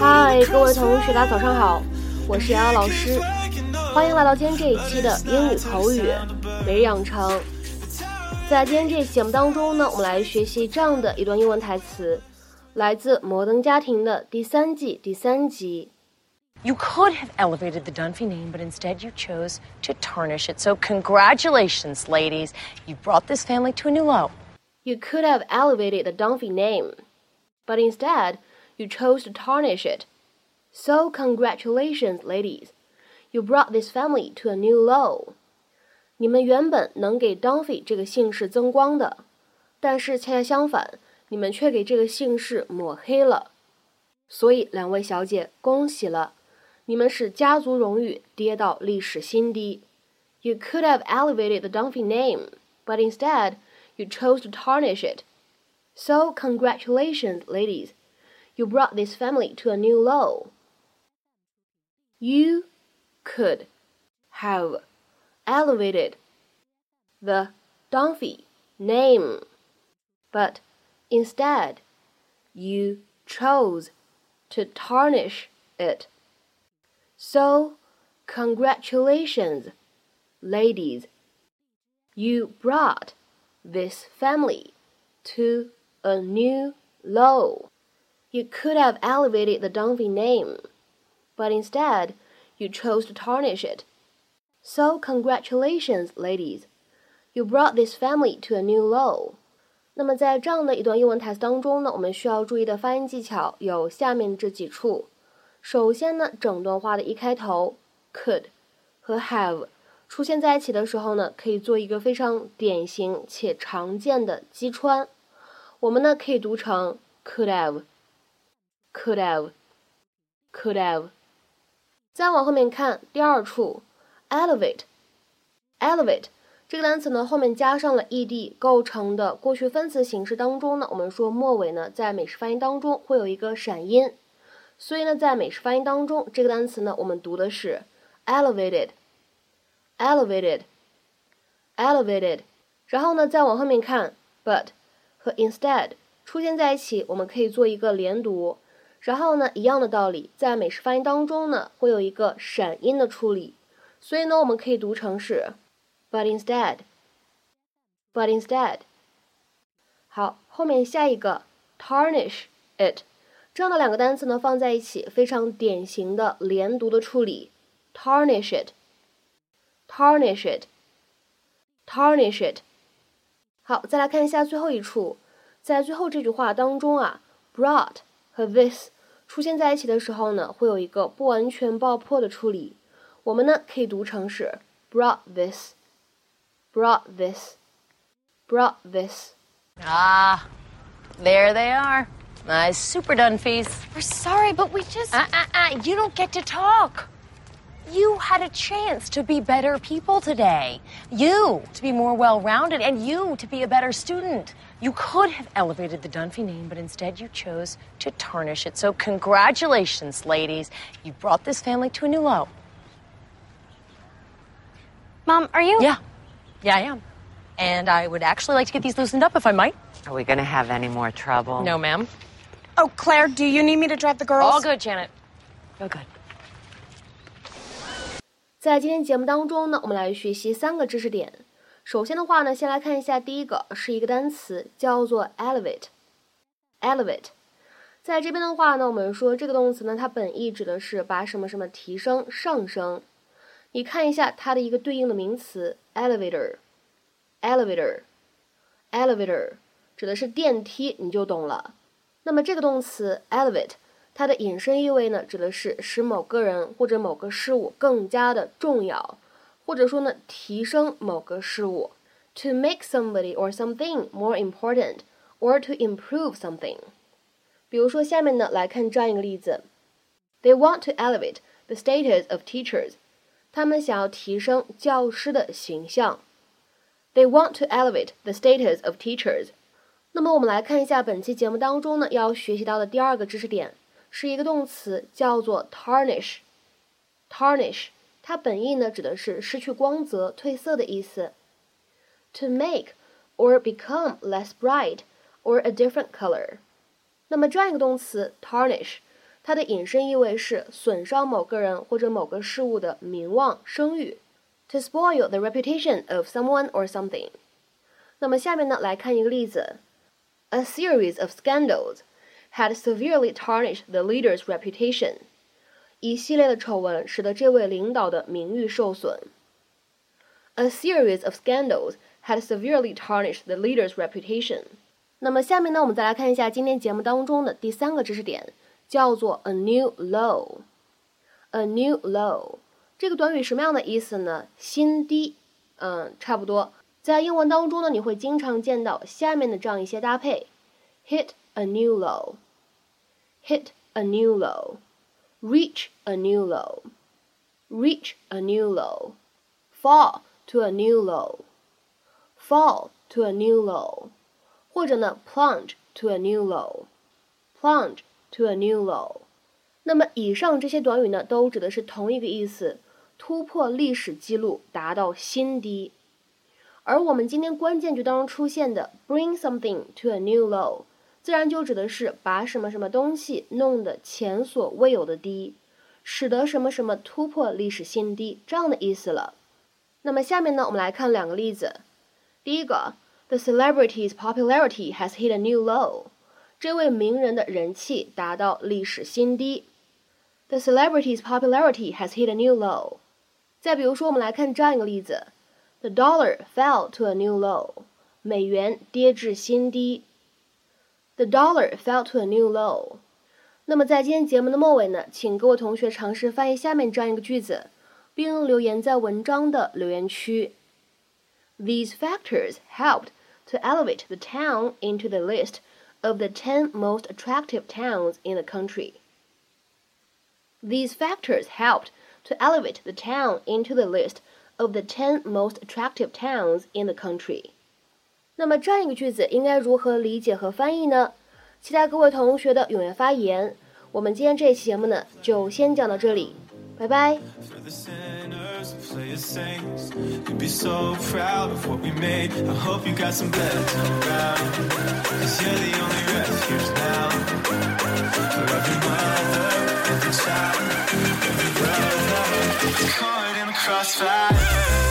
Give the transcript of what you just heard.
嗨，各位同学，大家早上好，我是瑶瑶老师，欢迎来到今天这一期的英语口语每日养成。在今天这期节目当中呢，我们来学习这样的一段英文台词，来自《摩登家庭》的第三季第三集。You could have elevated the Dunphy name, but instead you chose to tarnish it. So, congratulations, ladies. You brought this family to a new low. You could have elevated the Dunphy name, but instead you chose to tarnish it. So, congratulations, ladies. You brought this family to a new low. 你们原本能给 Dunphy 这个姓氏增光的，但是恰恰相反，你们却给这个姓氏抹黑了。所以，两位小姐，恭喜了！你们使家族荣誉跌到历史新低。You could have elevated the Dunphy name, but instead you chose to tarnish it. So congratulations, ladies. You brought this family to a new low. You could have elevated the Dunphy name, but instead you chose to tarnish it. So, congratulations, ladies. You brought this family to a new low. You could have elevated the Dunphy name, but instead you chose to tarnish it. So, congratulations, ladies. You brought this family to a new low. 那么在这样的一段英文台词当中呢，我们需要注意的发音技巧有下面这几处。首先呢，整段话的一开头，could 和 have 出现在一起的时候呢，可以做一个非常典型且常见的击穿。 我们呢可以读成 could have，could have，could have。再往后面看第二处，elevate，elevate 这个单词呢后面加上了 ed 构成的过去分词形式当中呢，我们说末尾呢在美式发音当中会有一个闪音。所以呢，在美式发音当中，这个单词呢，我们读的是 elevated，elevated，elevated。然后呢，再往后面看，but 和 instead 出现在一起，我们可以做一个连读。然后呢，一样的道理，在美式发音当中呢，会有一个闪音的处理。所以呢，我们可以读成是 but instead，but instead。好，后面下一个 tarnish it。这样的两个单词呢放在一起，非常典型的连读的处理，tarnish it，tarnish it，tarnish it。好，再来看一下最后一处，在最后这句话当中啊，brought 和 this 出现在一起的时候呢，会有一个不完全爆破的处理，我们呢可以读成是 brought this，brought this，brought this。Ah, there they are. My super Dunphys. We're sorry, but we just. Uh, uh, uh, you don't get to talk. You had a chance to be better people today. You to be more well rounded, and you to be a better student. You could have elevated the Dunphy name, but instead you chose to tarnish it. So, congratulations, ladies. You brought this family to a new low. Mom, are you? Yeah. Yeah, I am. And I would actually like to get these loosened up if I might. Are we going to have any more trouble? No, ma'am. Oh, Claire, do you need me to drive the girls? All good, Janet. All good. 在今天节目当中呢，我们来学习三个知识点。首先的话呢，先来看一下第一个是一个单词，叫做 elevate。elevate，在这边的话呢，我们说这个动词呢，它本意指的是把什么什么提升、上升。你看一下它的一个对应的名词 elevator。elevator，elevator 指的是电梯，你就懂了。那么这个动词 elevate，它的引申意味呢，指的是使某个人或者某个事物更加的重要，或者说呢，提升某个事物。To make somebody or something more important, or to improve something。比如说下面呢，来看这样一个例子：They want to elevate the status of teachers。他们想要提升教师的形象。They want to elevate the status of teachers。那么我们来看一下本期节目当中呢要学习到的第二个知识点，是一个动词，叫做 tarnish。tarnish 它本意呢指的是失去光泽、褪色的意思。To make or become less bright or a different color。 那么这样一个动词 tarnish，它的引申意味是损伤某个人或者某个事物的名望、声誉，to spoil the reputation of someone or something。那么下面呢，来看一个例子：A series of scandals Had severely tarnished the leader's reputation。一系列的丑闻使得这位领导的名誉受损。A series of scandals had severely tarnished the leader's reputation。那么下面呢，我们再来看一下今天节目当中的第三个知识点，叫做 a new low。a new low 这个短语什么样的意思呢？新低，嗯，差不多。在英文当中呢，你会经常见到下面的这样一些搭配：hit a new low low，hit a new low，reach a new low，reach a new low，fall to a new low，fall to a new low。或者呢，plunge to a new low，plunge to a new low。那么以上这些短语呢，都指的是同一个意思，突破历史记录，达到新低。而我们今天关键句当中出现的 bring something to a new low， 自然就指的是把什么什么东西弄得前所未有的低，使得什么什么突破历史新低这样的意思了。那么下面呢，我们来看两个例子。第一个。The celebrity's popularity has hit a new low. 这位名人的人气达到历史新低。The celebrity's popularity has hit a new low. 再比如说，我们来看这样一个例子：The dollar fell to a new low. 美元跌至新低。The dollar fell to a new low. 那么在今天节目的末尾呢，请各位同学尝试翻译下面这样一个句子，并留言在文章的留言区。These factors helped to elevate the town into the list of the 10 most attractive towns in the country. These factors helped to elevate the town into the list of the 10 most attractive towns in the country. 那么这样一个句子应该如何理解和翻译呢？期待各位同学的踊跃发言。我们今天这期节目呢，就先讲到这里，拜拜。crossfire.